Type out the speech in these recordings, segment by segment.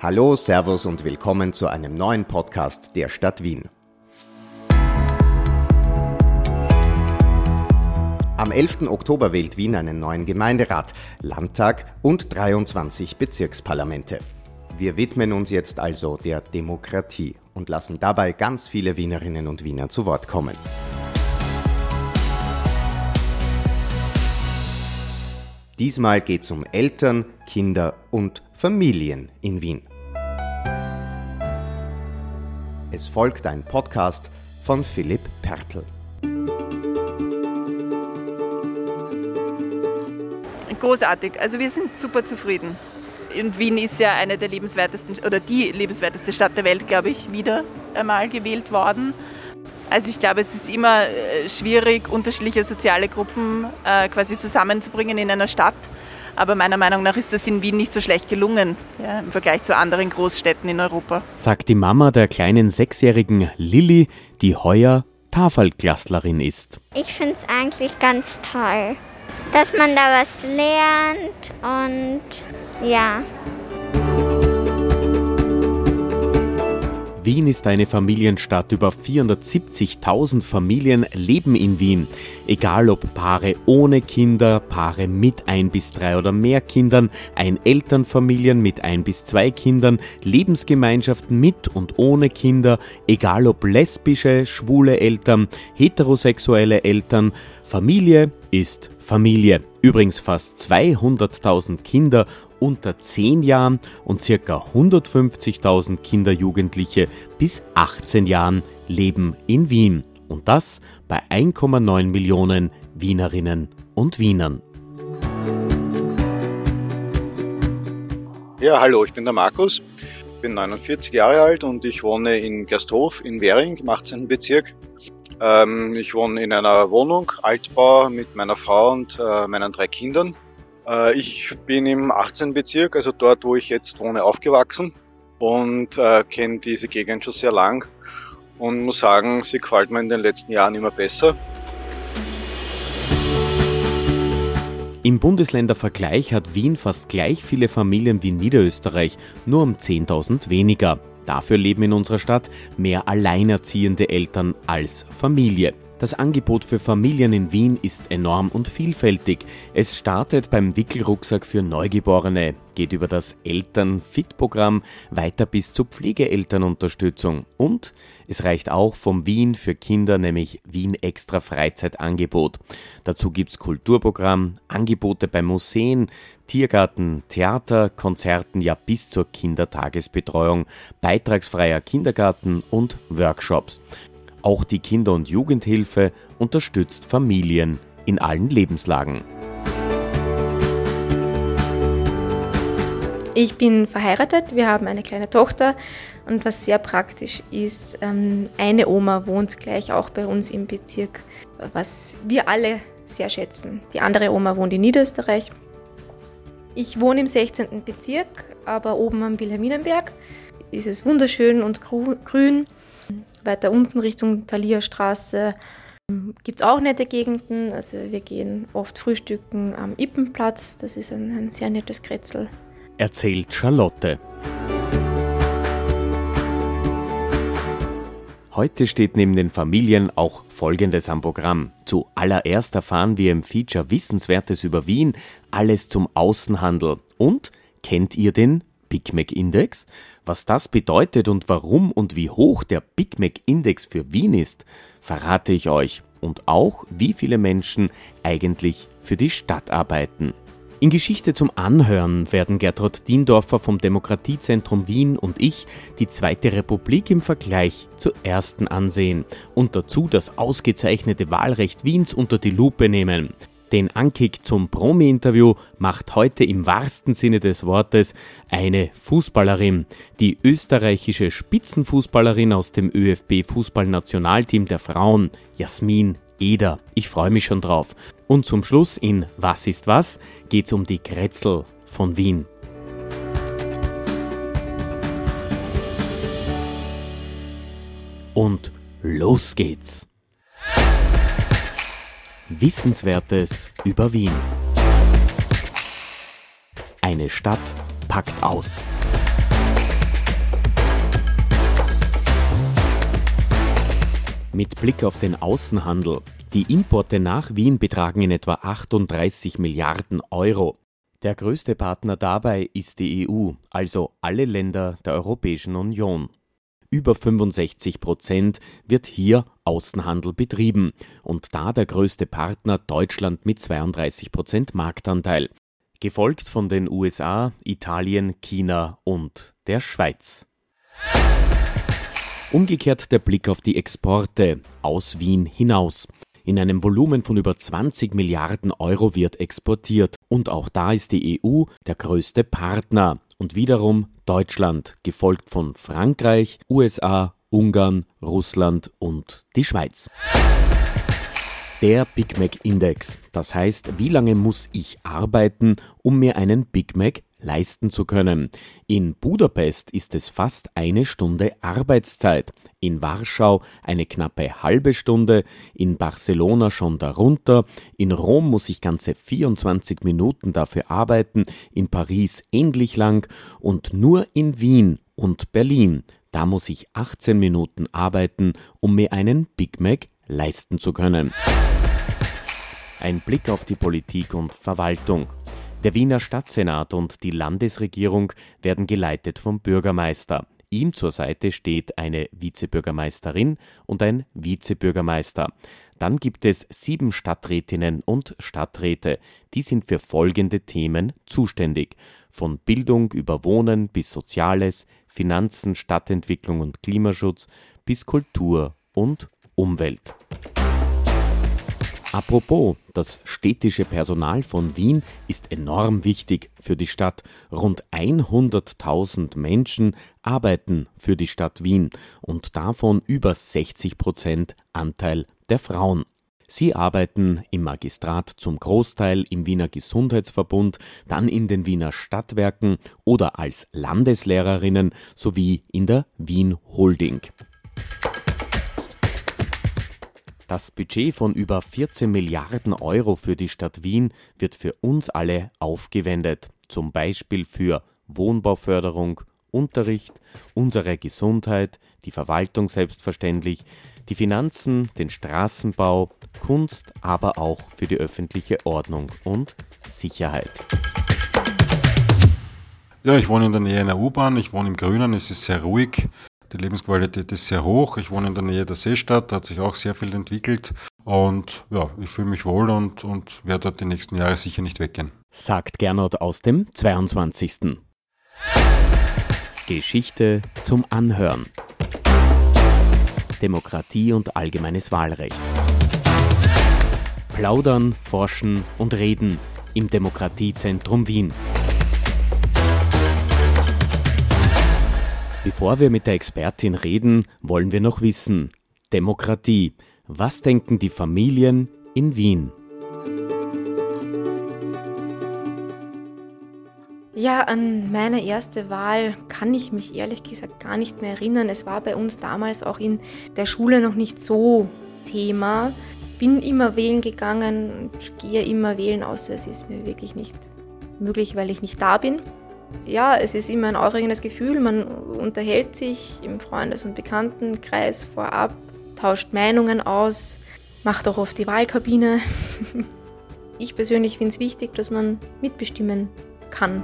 Hallo, Servus und willkommen zu einem neuen Podcast der Stadt Wien. Am 11. Oktober wählt Wien einen neuen Gemeinderat, Landtag und 23 Bezirksparlamente. Wir widmen uns jetzt also der Demokratie und lassen dabei ganz viele Wienerinnen und Wiener zu Wort kommen. Diesmal geht es um Eltern, Kinder und Familien in Wien. Es folgt ein Podcast von Philipp Pertl. Großartig, also wir sind super zufrieden. Und Wien ist ja eine der lebenswertesten oder die lebenswerteste Stadt der Welt, glaube ich, wieder einmal gewählt worden. Also ich glaube, es ist immer äh, schwierig, unterschiedliche soziale Gruppen äh, quasi zusammenzubringen in einer Stadt. Aber meiner Meinung nach ist das in Wien nicht so schlecht gelungen ja, im Vergleich zu anderen Großstädten in Europa. Sagt die Mama der kleinen sechsjährigen Lilly, die heuer Tafelklasslerin ist. Ich finde es eigentlich ganz toll, dass man da was lernt und ja. Wien ist eine Familienstadt. Über 470.000 Familien leben in Wien. Egal ob Paare ohne Kinder, Paare mit ein bis drei oder mehr Kindern, Einelternfamilien mit ein bis zwei Kindern, Lebensgemeinschaften mit und ohne Kinder, egal ob lesbische, schwule Eltern, heterosexuelle Eltern, Familie ist Familie. Übrigens fast 200.000 Kinder unter 10 Jahren und ca. 150.000 Kinder, Jugendliche bis 18 Jahren leben in Wien. Und das bei 1,9 Millionen Wienerinnen und Wienern. Ja, hallo, ich bin der Markus, Ich bin 49 Jahre alt und ich wohne in Gersthof in Währing im 18. Bezirk. Ähm, ich wohne in einer Wohnung, Altbau, mit meiner Frau und äh, meinen drei Kindern. Äh, ich bin im 18. Bezirk, also dort, wo ich jetzt wohne, aufgewachsen und äh, kenne diese Gegend schon sehr lang und muss sagen, sie gefällt mir in den letzten Jahren immer besser. Im Bundesländervergleich hat Wien fast gleich viele Familien wie Niederösterreich, nur um 10.000 weniger. Dafür leben in unserer Stadt mehr alleinerziehende Eltern als Familie. Das Angebot für Familien in Wien ist enorm und vielfältig. Es startet beim Wickelrucksack für Neugeborene, geht über das Eltern-Fit-Programm weiter bis zur Pflegeelternunterstützung. Und es reicht auch vom Wien für Kinder, nämlich Wien Extra Freizeitangebot. Dazu gibt's Kulturprogramm, Angebote bei Museen, Tiergarten, Theater, Konzerten, ja bis zur Kindertagesbetreuung, beitragsfreier Kindergarten und Workshops. Auch die Kinder- und Jugendhilfe unterstützt Familien in allen Lebenslagen. Ich bin verheiratet, wir haben eine kleine Tochter und was sehr praktisch ist, ähm, eine Oma wohnt gleich auch bei uns im Bezirk, was wir alle sehr schätzen. Die andere Oma wohnt in Niederösterreich. Ich wohne im 16. Bezirk, aber oben am Wilhelminenberg ist es wunderschön und grün. Weiter unten Richtung Thalia Straße ähm, gibt es auch nette Gegenden. Also wir gehen oft frühstücken am Ippenplatz. Das ist ein, ein sehr nettes Kretzel. Erzählt Charlotte. Heute steht neben den Familien auch Folgendes am Programm. Zuallererst erfahren wir im Feature Wissenswertes über Wien, alles zum Außenhandel. Und kennt ihr den Big Mac Index? Was das bedeutet und warum und wie hoch der Big Mac Index für Wien ist, verrate ich euch und auch, wie viele Menschen eigentlich für die Stadt arbeiten. In Geschichte zum Anhören werden Gertrud Diendorfer vom Demokratiezentrum Wien und ich die Zweite Republik im Vergleich zur ersten ansehen und dazu das ausgezeichnete Wahlrecht Wiens unter die Lupe nehmen. Den Ankick zum Promi-Interview macht heute im wahrsten Sinne des Wortes eine Fußballerin. Die österreichische Spitzenfußballerin aus dem ÖFB-Fußballnationalteam der Frauen, Jasmin Eder. Ich freue mich schon drauf. Und zum Schluss in Was ist was geht's um die Kretzel von Wien. Und los geht's. Wissenswertes über Wien. Eine Stadt packt aus. Mit Blick auf den Außenhandel. Die Importe nach Wien betragen in etwa 38 Milliarden Euro. Der größte Partner dabei ist die EU, also alle Länder der Europäischen Union. Über 65 Prozent wird hier Außenhandel betrieben und da der größte Partner Deutschland mit 32 Prozent Marktanteil, gefolgt von den USA, Italien, China und der Schweiz. Umgekehrt der Blick auf die Exporte aus Wien hinaus. In einem Volumen von über 20 Milliarden Euro wird exportiert und auch da ist die EU der größte Partner und wiederum Deutschland, gefolgt von Frankreich, USA, Ungarn, Russland und die Schweiz. Der Big Mac Index, das heißt, wie lange muss ich arbeiten, um mir einen Big Mac leisten zu können. In Budapest ist es fast eine Stunde Arbeitszeit, in Warschau eine knappe halbe Stunde, in Barcelona schon darunter, in Rom muss ich ganze 24 Minuten dafür arbeiten, in Paris ähnlich lang. Und nur in Wien und Berlin, da muss ich 18 Minuten arbeiten, um mir einen Big Mac leisten zu können. Ein Blick auf die Politik und Verwaltung. Der Wiener Stadtsenat und die Landesregierung werden geleitet vom Bürgermeister. Ihm zur Seite steht eine Vizebürgermeisterin und ein Vizebürgermeister. Dann gibt es sieben Stadträtinnen und Stadträte. Die sind für folgende Themen zuständig. Von Bildung über Wohnen bis Soziales, Finanzen, Stadtentwicklung und Klimaschutz bis Kultur und Umwelt. Apropos, das städtische Personal von Wien ist enorm wichtig für die Stadt. Rund 100.000 Menschen arbeiten für die Stadt Wien und davon über 60 Prozent Anteil der Frauen. Sie arbeiten im Magistrat zum Großteil im Wiener Gesundheitsverbund, dann in den Wiener Stadtwerken oder als Landeslehrerinnen sowie in der Wien Holding. Das Budget von über 14 Milliarden Euro für die Stadt Wien wird für uns alle aufgewendet, zum Beispiel für Wohnbauförderung, Unterricht, unsere Gesundheit, die Verwaltung selbstverständlich, die Finanzen, den Straßenbau, Kunst, aber auch für die öffentliche Ordnung und Sicherheit. Ja, ich wohne in der Nähe einer U-Bahn, ich wohne im Grünen, es ist sehr ruhig. Die Lebensqualität ist sehr hoch. Ich wohne in der Nähe der Seestadt, da hat sich auch sehr viel entwickelt. Und ja, ich fühle mich wohl und, und werde dort die nächsten Jahre sicher nicht weggehen. Sagt Gernot aus dem 22. Geschichte zum Anhören. Demokratie und allgemeines Wahlrecht. Plaudern, forschen und reden im Demokratiezentrum Wien. Bevor wir mit der Expertin reden, wollen wir noch wissen, Demokratie, was denken die Familien in Wien? Ja, an meine erste Wahl kann ich mich ehrlich gesagt gar nicht mehr erinnern. Es war bei uns damals auch in der Schule noch nicht so Thema. Bin immer wählen gegangen und gehe immer wählen, außer es ist mir wirklich nicht möglich, weil ich nicht da bin ja, es ist immer ein aufregendes Gefühl. Man unterhält sich im Freundes- und Bekanntenkreis vorab, tauscht Meinungen aus, macht auch oft die Wahlkabine. Ich persönlich finde es wichtig, dass man mitbestimmen kann.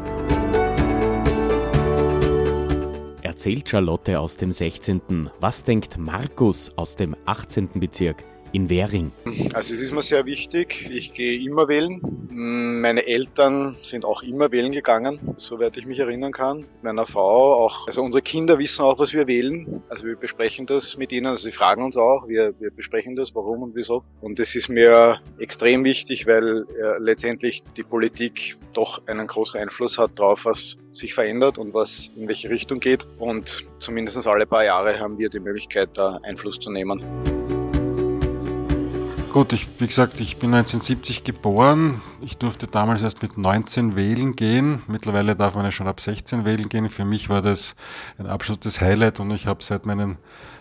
Erzählt Charlotte aus dem 16. Was denkt Markus aus dem 18. Bezirk? In Währing? Also es ist mir sehr wichtig. Ich gehe immer wählen. Meine Eltern sind auch immer wählen gegangen, soweit ich mich erinnern kann. Meiner Frau auch. Also unsere Kinder wissen auch, was wir wählen. Also wir besprechen das mit ihnen. Also sie fragen uns auch. Wir, wir besprechen das, warum und wieso. Und das ist mir extrem wichtig, weil äh, letztendlich die Politik doch einen großen Einfluss hat darauf, was sich verändert und was in welche Richtung geht. Und zumindest alle paar Jahre haben wir die Möglichkeit, da Einfluss zu nehmen. Gut, ich, wie gesagt, ich bin 1970 geboren. Ich durfte damals erst mit 19 wählen gehen. Mittlerweile darf man ja schon ab 16 wählen gehen. Für mich war das ein absolutes Highlight und ich habe seit meinem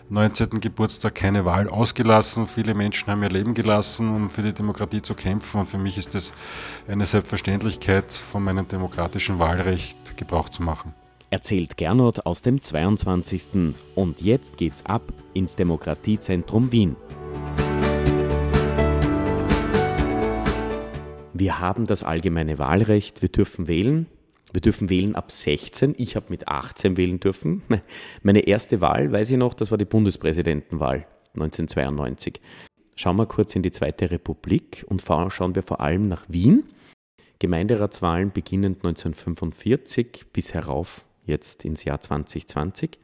19. Geburtstag keine Wahl ausgelassen. Viele Menschen haben ihr Leben gelassen, um für die Demokratie zu kämpfen und für mich ist es eine Selbstverständlichkeit, von meinem demokratischen Wahlrecht Gebrauch zu machen. erzählt Gernot aus dem 22. Und jetzt geht's ab ins Demokratiezentrum Wien. Wir haben das allgemeine Wahlrecht, wir dürfen wählen. Wir dürfen wählen ab 16. Ich habe mit 18 wählen dürfen. Meine erste Wahl, weiß ich noch, das war die Bundespräsidentenwahl 1992. Schauen wir kurz in die Zweite Republik und schauen wir vor allem nach Wien. Gemeinderatswahlen beginnend 1945 bis herauf jetzt ins Jahr 2020.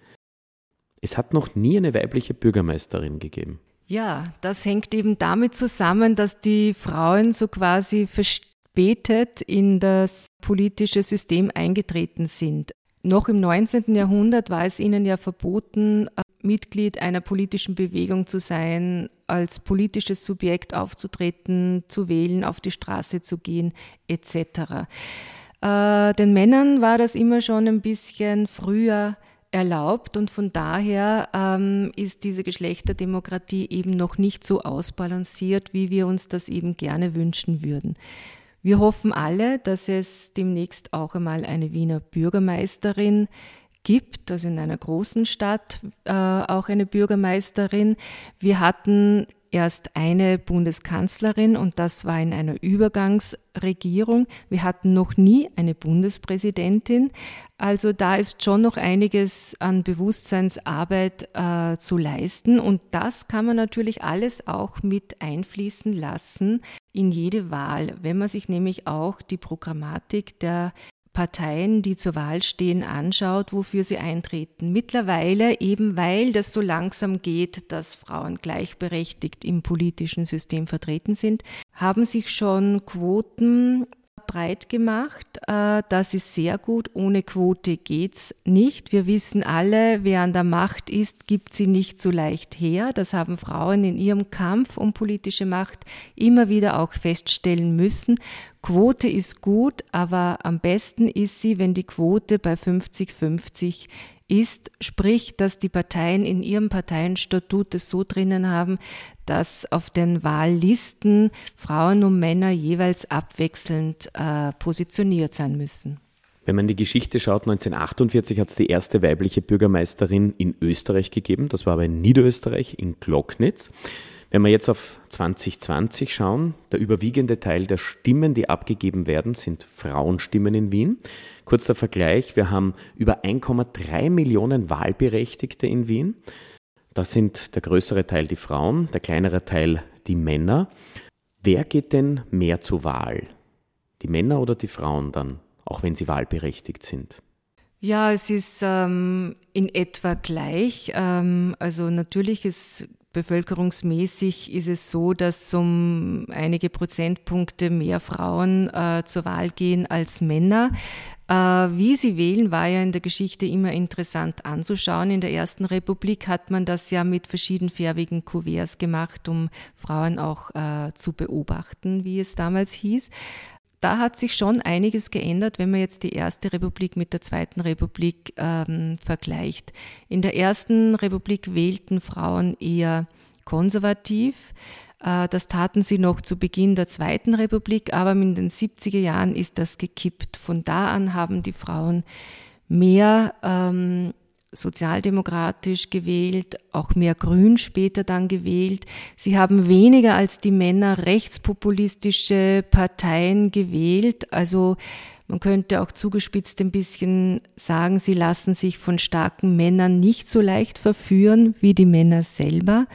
Es hat noch nie eine weibliche Bürgermeisterin gegeben. Ja, das hängt eben damit zusammen, dass die Frauen so quasi verspätet in das politische System eingetreten sind. Noch im 19. Jahrhundert war es ihnen ja verboten, Mitglied einer politischen Bewegung zu sein, als politisches Subjekt aufzutreten, zu wählen, auf die Straße zu gehen, etc. Äh, den Männern war das immer schon ein bisschen früher erlaubt und von daher ähm, ist diese Geschlechterdemokratie eben noch nicht so ausbalanciert, wie wir uns das eben gerne wünschen würden. Wir hoffen alle, dass es demnächst auch einmal eine Wiener Bürgermeisterin gibt, also in einer großen Stadt äh, auch eine Bürgermeisterin. Wir hatten erst eine Bundeskanzlerin und das war in einer Übergangsregierung. Wir hatten noch nie eine Bundespräsidentin. Also da ist schon noch einiges an Bewusstseinsarbeit äh, zu leisten und das kann man natürlich alles auch mit einfließen lassen in jede Wahl, wenn man sich nämlich auch die Programmatik der Parteien, die zur Wahl stehen, anschaut, wofür sie eintreten. Mittlerweile, eben weil das so langsam geht, dass Frauen gleichberechtigt im politischen System vertreten sind, haben sich schon Quoten breit gemacht. Äh, das ist sehr gut. Ohne Quote geht's nicht. Wir wissen alle, wer an der Macht ist, gibt sie nicht so leicht her. Das haben Frauen in ihrem Kampf um politische Macht immer wieder auch feststellen müssen. Quote ist gut, aber am besten ist sie, wenn die Quote bei 50-50 ist, sprich, dass die Parteien in ihrem Parteienstatut es so drinnen haben, dass auf den Wahllisten Frauen und Männer jeweils abwechselnd äh, positioniert sein müssen. Wenn man in die Geschichte schaut, 1948 hat es die erste weibliche Bürgermeisterin in Österreich gegeben. Das war aber in Niederösterreich, in Glocknitz. Wenn wir jetzt auf 2020 schauen, der überwiegende Teil der Stimmen, die abgegeben werden, sind Frauenstimmen in Wien. Kurzer Vergleich, wir haben über 1,3 Millionen Wahlberechtigte in Wien. Das sind der größere Teil die Frauen, der kleinere Teil die Männer. Wer geht denn mehr zur Wahl? Die Männer oder die Frauen dann, auch wenn sie wahlberechtigt sind? Ja, es ist ähm, in etwa gleich. Ähm, also natürlich ist Bevölkerungsmäßig ist es so, dass um einige Prozentpunkte mehr Frauen äh, zur Wahl gehen als Männer. Äh, wie sie wählen, war ja in der Geschichte immer interessant anzuschauen. In der Ersten Republik hat man das ja mit verschiedenfärbigen Kuverts gemacht, um Frauen auch äh, zu beobachten, wie es damals hieß da hat sich schon einiges geändert, wenn man jetzt die Erste Republik mit der Zweiten Republik ähm, vergleicht. In der Ersten Republik wählten Frauen eher konservativ. Äh, das taten sie noch zu Beginn der Zweiten Republik, aber in den 70er Jahren ist das gekippt. Von da an haben die Frauen mehr ähm, sozialdemokratisch gewählt, auch mehr Grün später dann gewählt. Sie haben weniger als die Männer rechtspopulistische Parteien gewählt. Also man könnte auch zugespitzt ein bisschen sagen, sie lassen sich von starken Männern nicht so leicht verführen wie die Männer selber.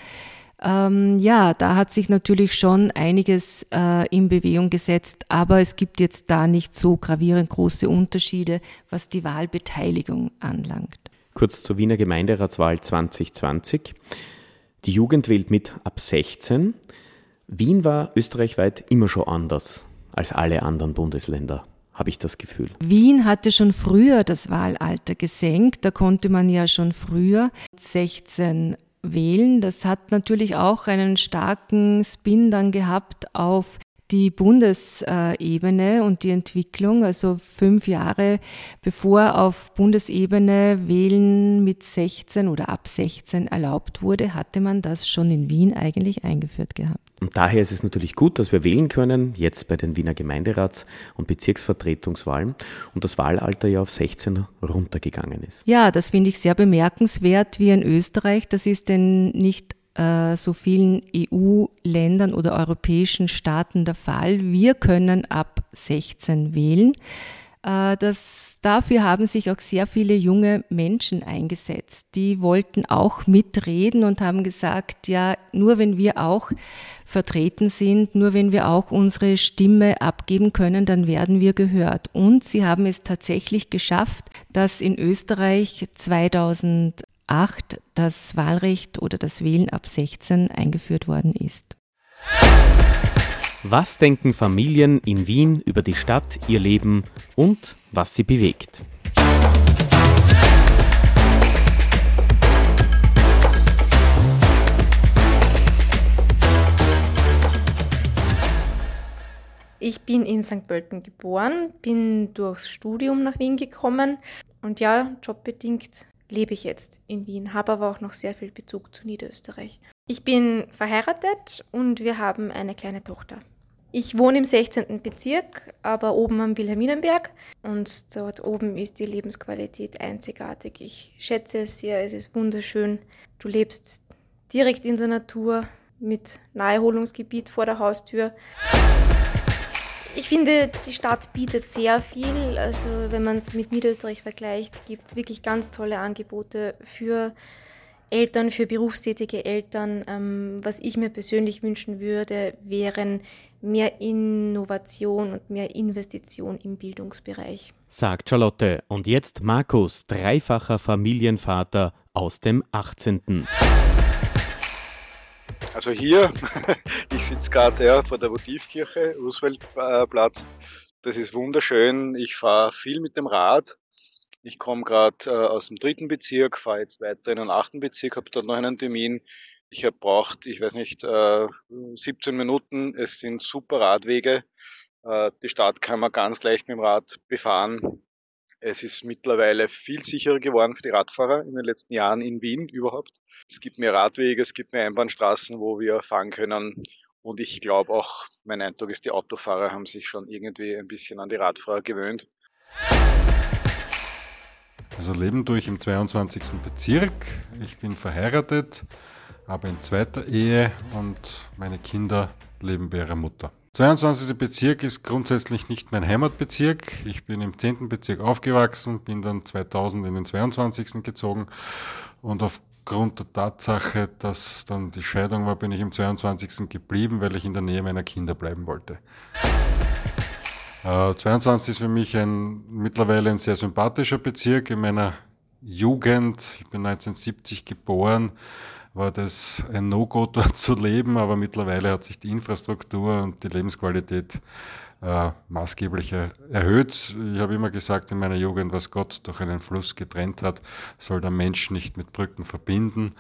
Ähm, ja, da hat sich natürlich schon einiges äh, in Bewegung gesetzt, aber es gibt jetzt da nicht so gravierend große Unterschiede, was die Wahlbeteiligung anlangt. Kurz zur Wiener Gemeinderatswahl 2020. Die Jugend wählt mit ab 16. Wien war österreichweit immer schon anders als alle anderen Bundesländer, habe ich das Gefühl. Wien hatte schon früher das Wahlalter gesenkt. Da konnte man ja schon früher 16 wählen. Das hat natürlich auch einen starken Spin dann gehabt auf die Bundesebene und die Entwicklung, also fünf Jahre bevor auf Bundesebene Wählen mit 16 oder ab 16 erlaubt wurde, hatte man das schon in Wien eigentlich eingeführt gehabt. Und daher ist es natürlich gut, dass wir wählen können, jetzt bei den Wiener Gemeinderats- und Bezirksvertretungswahlen und das Wahlalter ja auf 16 runtergegangen ist. Ja, das finde ich sehr bemerkenswert wie in Österreich. Das ist denn nicht äh, so vielen EU-Ländern oder europäischen Staaten der Fall. Wir können ab 16 wählen. Äh, das, dafür haben sich auch sehr viele junge Menschen eingesetzt. Die wollten auch mitreden und haben gesagt, ja, nur wenn wir auch vertreten sind, nur wenn wir auch unsere Stimme abgeben können, dann werden wir gehört. Und sie haben es tatsächlich geschafft, dass in Österreich 2008 das Wahlrecht oder das Wählen ab 16 eingeführt worden ist. Was denken Familien in Wien über die Stadt, ihr Leben und was sie bewegt? Ich bin in St. Pölten geboren, bin durchs Studium nach Wien gekommen und ja, jobbedingt lebe ich jetzt in Wien, habe aber auch noch sehr viel Bezug zu Niederösterreich. Ich bin verheiratet und wir haben eine kleine Tochter. Ich wohne im 16. Bezirk, aber oben am Wilhelminenberg und dort oben ist die Lebensqualität einzigartig. Ich schätze es sehr, es ist wunderschön. Du lebst direkt in der Natur mit Naherholungsgebiet vor der Haustür. Ich finde, die Stadt bietet sehr viel. Also wenn man es mit Niederösterreich vergleicht, gibt es wirklich ganz tolle Angebote für Eltern, für berufstätige Eltern. Ähm, was ich mir persönlich wünschen würde, wären mehr Innovation und mehr Investition im Bildungsbereich. Sagt Charlotte. Und jetzt Markus, dreifacher Familienvater aus dem 18. Also hier, ich sitze gerade ja, vor der Votivkirche, Rooseveltplatz. Das ist wunderschön. Ich fahre viel mit dem Rad. Ich komme gerade äh, aus dem dritten Bezirk, fahre jetzt weiter in den achten Bezirk, habe dort noch einen Termin. Ich habe braucht, ich weiß nicht, äh, 17 Minuten. Es sind super Radwege. Äh, die Stadt kann man ganz leicht mit dem Rad befahren. Es ist mittlerweile viel sicherer geworden für die Radfahrer in den letzten Jahren in Wien überhaupt. Es gibt mehr Radwege, es gibt mehr Einbahnstraßen, wo wir fahren können. Und ich glaube auch, mein Eindruck ist, die Autofahrer haben sich schon irgendwie ein bisschen an die Radfahrer gewöhnt. Also leben durch im 22. Bezirk. Ich bin verheiratet aber in zweiter Ehe und meine Kinder leben bei ihrer Mutter. 22. Bezirk ist grundsätzlich nicht mein Heimatbezirk. Ich bin im 10. Bezirk aufgewachsen, bin dann 2000 in den 22. gezogen und aufgrund der Tatsache, dass dann die Scheidung war, bin ich im 22. geblieben, weil ich in der Nähe meiner Kinder bleiben wollte. Äh, 22 ist für mich ein mittlerweile ein sehr sympathischer Bezirk. In meiner Jugend, ich bin 1970 geboren, war das ein No-Go dort zu leben, aber mittlerweile hat sich die Infrastruktur und die Lebensqualität äh, maßgeblich erhöht. Ich habe immer gesagt in meiner Jugend, was Gott durch einen Fluss getrennt hat, soll der Mensch nicht mit Brücken verbinden,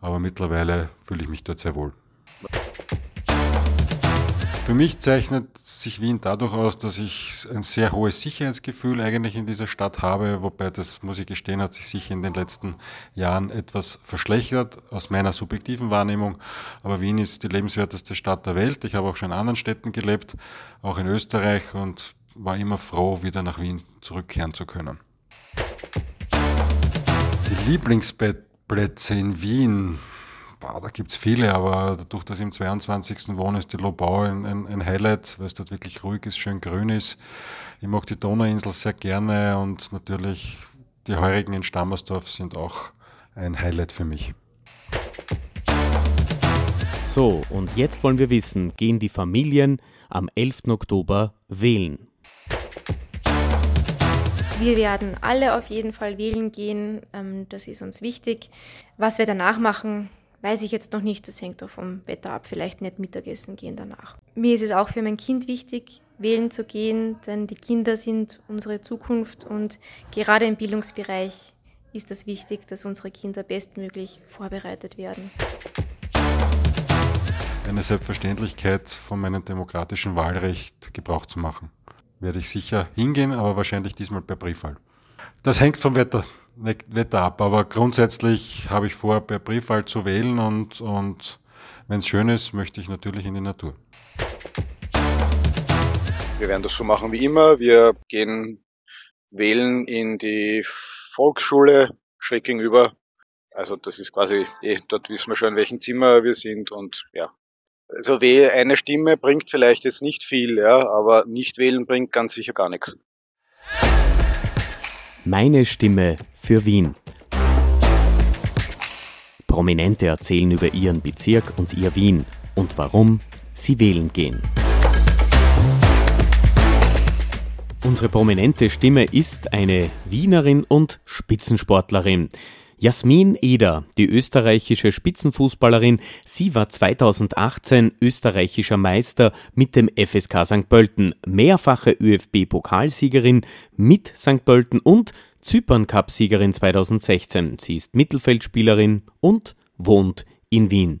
aber mittlerweile fühle ich mich dort sehr wohl. Für mich zeichnet sich Wien dadurch aus, dass ich ein sehr hohes Sicherheitsgefühl eigentlich in dieser Stadt habe, wobei das, muss ich gestehen, hat sich sicher in den letzten Jahren etwas verschlechtert aus meiner subjektiven Wahrnehmung. Aber Wien ist die lebenswerteste Stadt der Welt. Ich habe auch schon in anderen Städten gelebt, auch in Österreich und war immer froh, wieder nach Wien zurückkehren zu können. Die Lieblingsplätze in Wien boah, da gibt es viele, aber dadurch, dass ich im 22. wohne, ist die Lobau ein, ein, ein Highlight, weil es dort wirklich ruhig ist, schön grün ist. Ich mag die Donauinsel sehr gerne und natürlich die Heurigen in Stammersdorf sind auch ein Highlight für mich. So, und jetzt wollen wir wissen, gehen die Familien am 11. Oktober wählen? Wir werden alle auf jeden Fall wählen gehen. Ähm, das ist uns wichtig. Was wir danach machen, Weiß ich jetzt noch nicht, das hängt auch vom Wetter ab, vielleicht nicht Mittagessen gehen danach. Mir ist es auch für mein Kind wichtig, wählen zu gehen, denn die Kinder sind unsere Zukunft und gerade im Bildungsbereich ist es wichtig, dass unsere Kinder bestmöglich vorbereitet werden. Eine Selbstverständlichkeit von meinem demokratischen Wahlrecht Gebrauch zu machen. Werde ich sicher hingehen, aber wahrscheinlich diesmal per Briefwahl. Das hängt vom Wetter Wetter ab. Aber grundsätzlich habe ich vor, per Briefwahl zu wählen und, und wenn es schön ist, möchte ich natürlich in die Natur. Wir werden das so machen wie immer. Wir gehen wählen in die Volksschule schräg gegenüber. Also das ist quasi, eh, dort wissen wir schon, in welchem Zimmer wir sind und ja. Also eine Stimme bringt vielleicht jetzt nicht viel, ja, aber nicht wählen bringt ganz sicher gar nichts. Meine Stimme für Wien. Prominente erzählen über ihren Bezirk und ihr Wien und warum sie wählen gehen. Unsere prominente Stimme ist eine Wienerin und Spitzensportlerin. Jasmin Eder, die österreichische Spitzenfußballerin, sie war 2018 österreichischer Meister mit dem FSK St. Pölten, mehrfache ÖFB-Pokalsiegerin mit St. Pölten und Zypern-Cup-Siegerin 2016. Sie ist Mittelfeldspielerin und wohnt in Wien.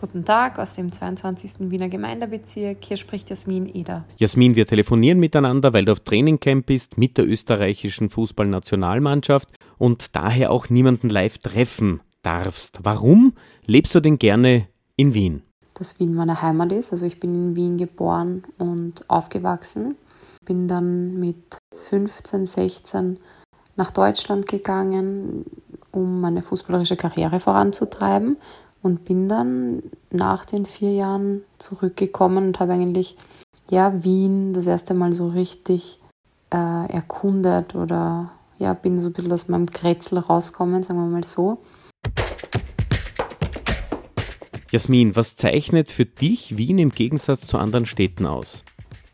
Guten Tag aus dem 22. Wiener Gemeindebezirk. Hier spricht Jasmin Eder. Jasmin, wir telefonieren miteinander, weil du auf Trainingcamp bist mit der österreichischen Fußballnationalmannschaft und daher auch niemanden live treffen darfst. Warum lebst du denn gerne in Wien? Dass Wien meine Heimat ist. Also ich bin in Wien geboren und aufgewachsen. Bin dann mit 15, 16 nach Deutschland gegangen, um meine fußballerische Karriere voranzutreiben und bin dann nach den vier Jahren zurückgekommen und habe eigentlich ja Wien das erste Mal so richtig äh, erkundet oder ja bin so ein bisschen aus meinem Kretzel rausgekommen, sagen wir mal so. Jasmin, was zeichnet für dich Wien im Gegensatz zu anderen Städten aus?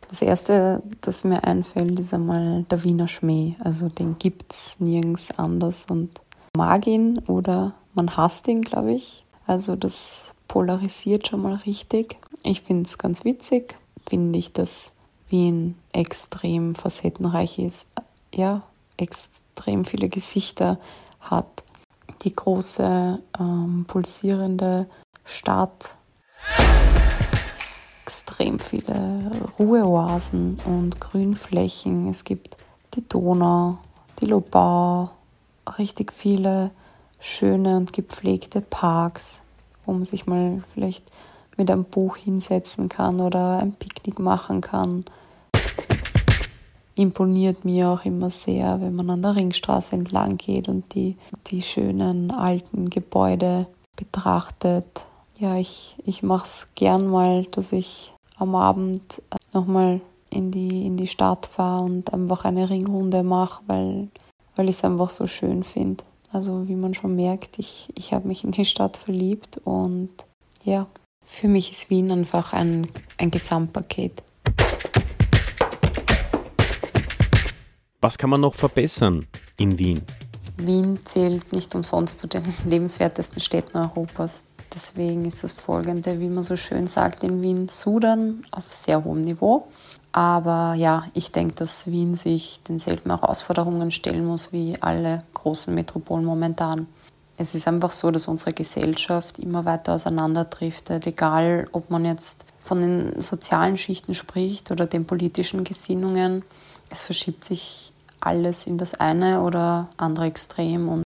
Das erste, das mir einfällt, ist einmal der Wiener Schmäh. Also den gibt es nirgends anders und mag ihn oder man hasst ihn, glaube ich. Also das polarisiert schon mal richtig. Ich finde es ganz witzig. Finde ich, dass Wien extrem facettenreich ist. Ja, extrem viele Gesichter hat. Die große, ähm, pulsierende Stadt. Extrem viele Ruheoasen und Grünflächen. Es gibt die Donau, die Lobau, richtig viele schöne und gepflegte Parks, wo man sich mal vielleicht mit einem Buch hinsetzen kann oder ein Picknick machen kann. Imponiert mir auch immer sehr, wenn man an der Ringstraße entlang geht und die, die schönen alten Gebäude betrachtet. Ja, ich, ich mache es gern mal, dass ich am Abend nochmal in die, in die Stadt fahre und einfach eine Ringrunde mache, weil, weil ich es einfach so schön finde. Also wie man schon merkt, ich, ich habe mich in die Stadt verliebt und ja, für mich ist Wien einfach ein, ein Gesamtpaket. Was kann man noch verbessern in Wien? Wien zählt nicht umsonst zu den lebenswertesten Städten Europas. Deswegen ist das Folgende, wie man so schön sagt, in Wien Sudern auf sehr hohem Niveau. Aber ja, ich denke, dass Wien sich denselben Herausforderungen stellen muss wie alle großen Metropolen momentan. Es ist einfach so, dass unsere Gesellschaft immer weiter auseinanderdriftet, egal ob man jetzt von den sozialen Schichten spricht oder den politischen Gesinnungen. Es verschiebt sich alles in das eine oder andere Extrem und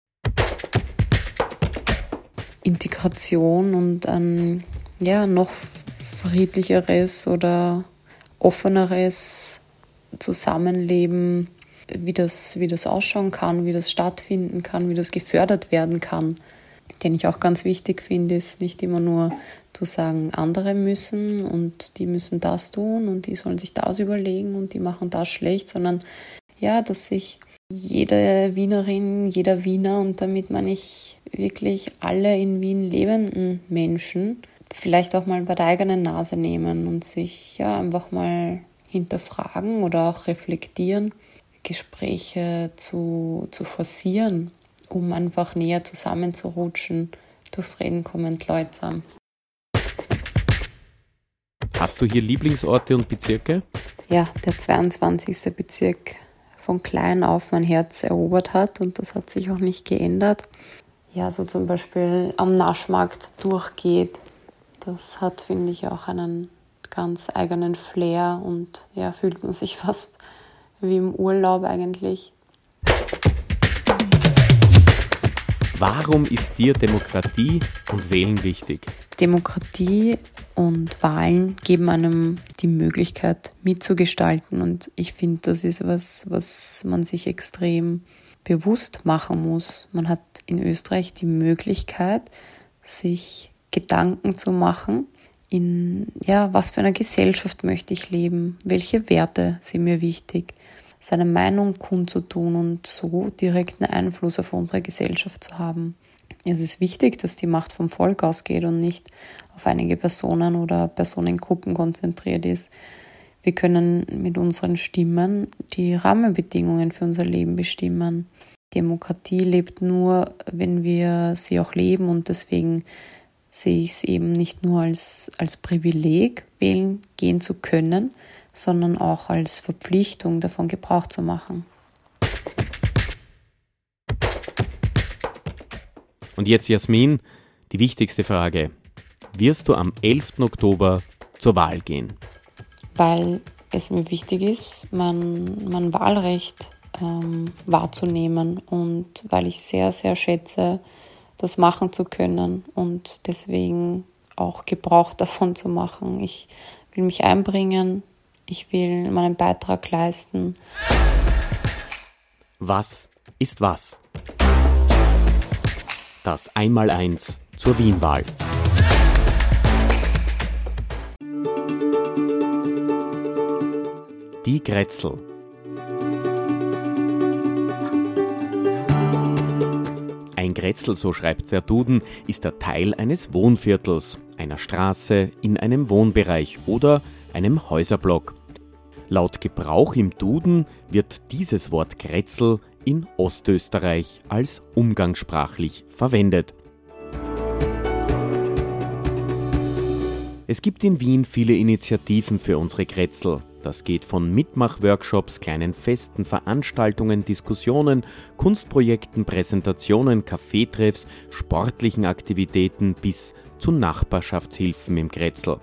Integration und ein ja, noch friedlicheres oder offeneres Zusammenleben, wie das, wie das ausschauen kann, wie das stattfinden kann, wie das gefördert werden kann. Den ich auch ganz wichtig finde, ist nicht immer nur zu sagen, andere müssen und die müssen das tun und die sollen sich das überlegen und die machen das schlecht, sondern ja, dass sich jede Wienerin, jeder Wiener und damit meine ich wirklich alle in Wien lebenden Menschen vielleicht auch mal bei der eigenen Nase nehmen und sich ja einfach mal hinterfragen oder auch reflektieren, Gespräche zu, zu forcieren, um einfach näher zusammenzurutschen. Durchs Reden kommen Leute zusammen. Hast du hier Lieblingsorte und Bezirke? Ja, der 22. Bezirk von klein auf mein Herz erobert hat und das hat sich auch nicht geändert. Ja, so zum Beispiel am Naschmarkt durchgeht, das hat, finde ich, auch einen ganz eigenen Flair und ja, fühlt man sich fast wie im Urlaub eigentlich. Warum ist dir Demokratie und Wählen wichtig? Demokratie und Wahlen geben einem die Möglichkeit mitzugestalten und ich finde, das ist was, was man sich extrem bewusst machen muss. Man hat in Österreich die Möglichkeit, sich Gedanken zu machen, in ja, was für einer Gesellschaft möchte ich leben, welche Werte sind mir wichtig, seine Meinung kundzutun und so direkten Einfluss auf unsere Gesellschaft zu haben. Es ist wichtig, dass die Macht vom Volk ausgeht und nicht auf einige Personen oder Personengruppen konzentriert ist. Wir können mit unseren Stimmen die Rahmenbedingungen für unser Leben bestimmen. Demokratie lebt nur, wenn wir sie auch leben und deswegen sehe ich es eben nicht nur als, als Privileg, wählen gehen zu können, sondern auch als Verpflichtung davon Gebrauch zu machen. Und jetzt Jasmin, die wichtigste Frage. Wirst du am 11. Oktober zur Wahl gehen? Weil es mir wichtig ist, mein, mein Wahlrecht ähm, wahrzunehmen und weil ich sehr, sehr schätze, das machen zu können und deswegen auch Gebrauch davon zu machen. Ich will mich einbringen, ich will meinen Beitrag leisten. Was ist was? Das Einmaleins zur Wienwahl. Die Grätzl. Ein Grätzl, so schreibt der Duden, ist der Teil eines Wohnviertels, einer Straße, in einem Wohnbereich oder einem Häuserblock. Laut Gebrauch im Duden wird dieses Wort Grätzl in Ostösterreich als umgangssprachlich verwendet. Es gibt in Wien viele Initiativen für unsere Grätzl. Das geht von Mitmachworkshops, kleinen Festen, Veranstaltungen, Diskussionen, Kunstprojekten, Präsentationen, Kaffeetreffs, sportlichen Aktivitäten bis zu Nachbarschaftshilfen im Grätzl.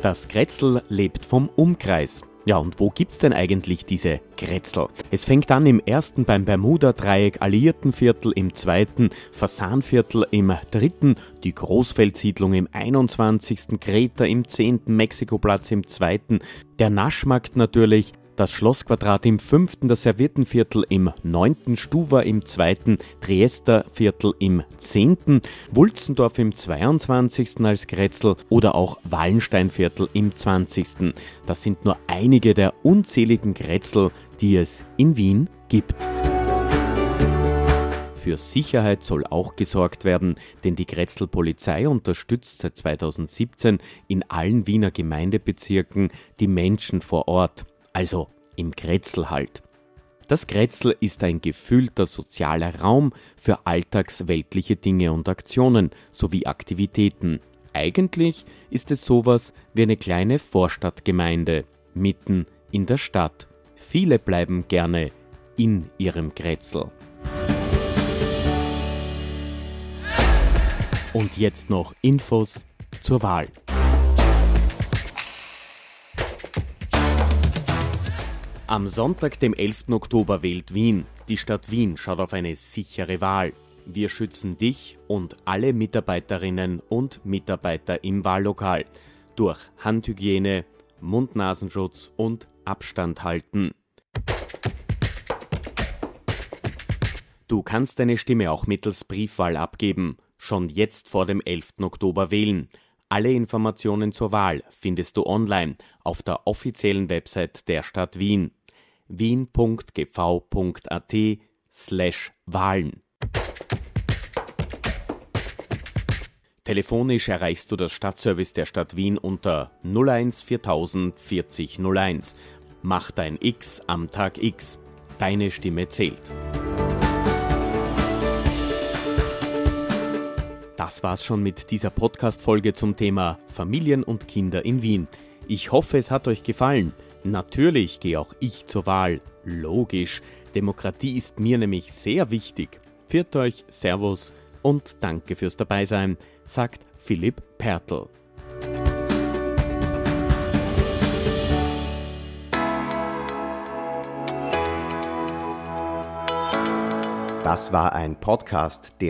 Das Grätzl lebt vom Umkreis. Ja, und wo gibt's denn eigentlich diese Grätzl? Es fängt an im ersten beim Bermuda-Dreieck Alliiertenviertel, im zweiten Fasanviertel, im dritten die Großfeldsiedlung im 21. Kreta im zehnten Mexikoplatz im zweiten, der Naschmarkt natürlich, das Schlossquadrat im fünften, das Serviertenviertel im neunten, Stuwer im zweiten, Triesterviertel im zehnten, Wulzendorf im 22. als Grätzl oder auch Wallensteinviertel im 20. Das sind nur einige der unzähligen Grätzl, die es in Wien gibt. Für Sicherheit soll auch gesorgt werden, denn die Grätzl Polizei unterstützt seit 2017 in allen Wiener Gemeindebezirken die Menschen vor Ort also im Grätzl halt. Das Grätzl ist ein gefühlter sozialer Raum für alltagsweltliche Dinge und Aktionen sowie Aktivitäten. Eigentlich ist es sowas wie eine kleine Vorstadtgemeinde mitten in der Stadt. Viele bleiben gerne in ihrem Grätzl. Und jetzt noch Infos zur Wahl. Am Sonntag, dem 11. Oktober, wählt Wien. Die Stadt Wien schaut auf eine sichere Wahl. Wir schützen dich und alle Mitarbeiterinnen und Mitarbeiter im Wahllokal durch Handhygiene, Mund-Nasenschutz und Abstand halten. Du kannst deine Stimme auch mittels Briefwahl abgeben. Schon jetzt vor dem 11. Oktober wählen. Alle Informationen zur Wahl findest du online auf der offiziellen Website der Stadt Wien wien.gv.at slash Wahlen. Telefonisch erreichst du das Stadtservice der Stadt Wien unter 01 4000 40 01. Mach dein X am Tag X. Deine Stimme zählt. Das war's schon mit dieser Podcast-Folge zum Thema Familien und Kinder in Wien. Ich hoffe, es hat euch gefallen. Natürlich gehe auch ich zur Wahl. Logisch. Demokratie ist mir nämlich sehr wichtig. Pfiat euch, Servus und danke fürs Dabeisein, sagt Philipp Pertl. Das war ein Podcast der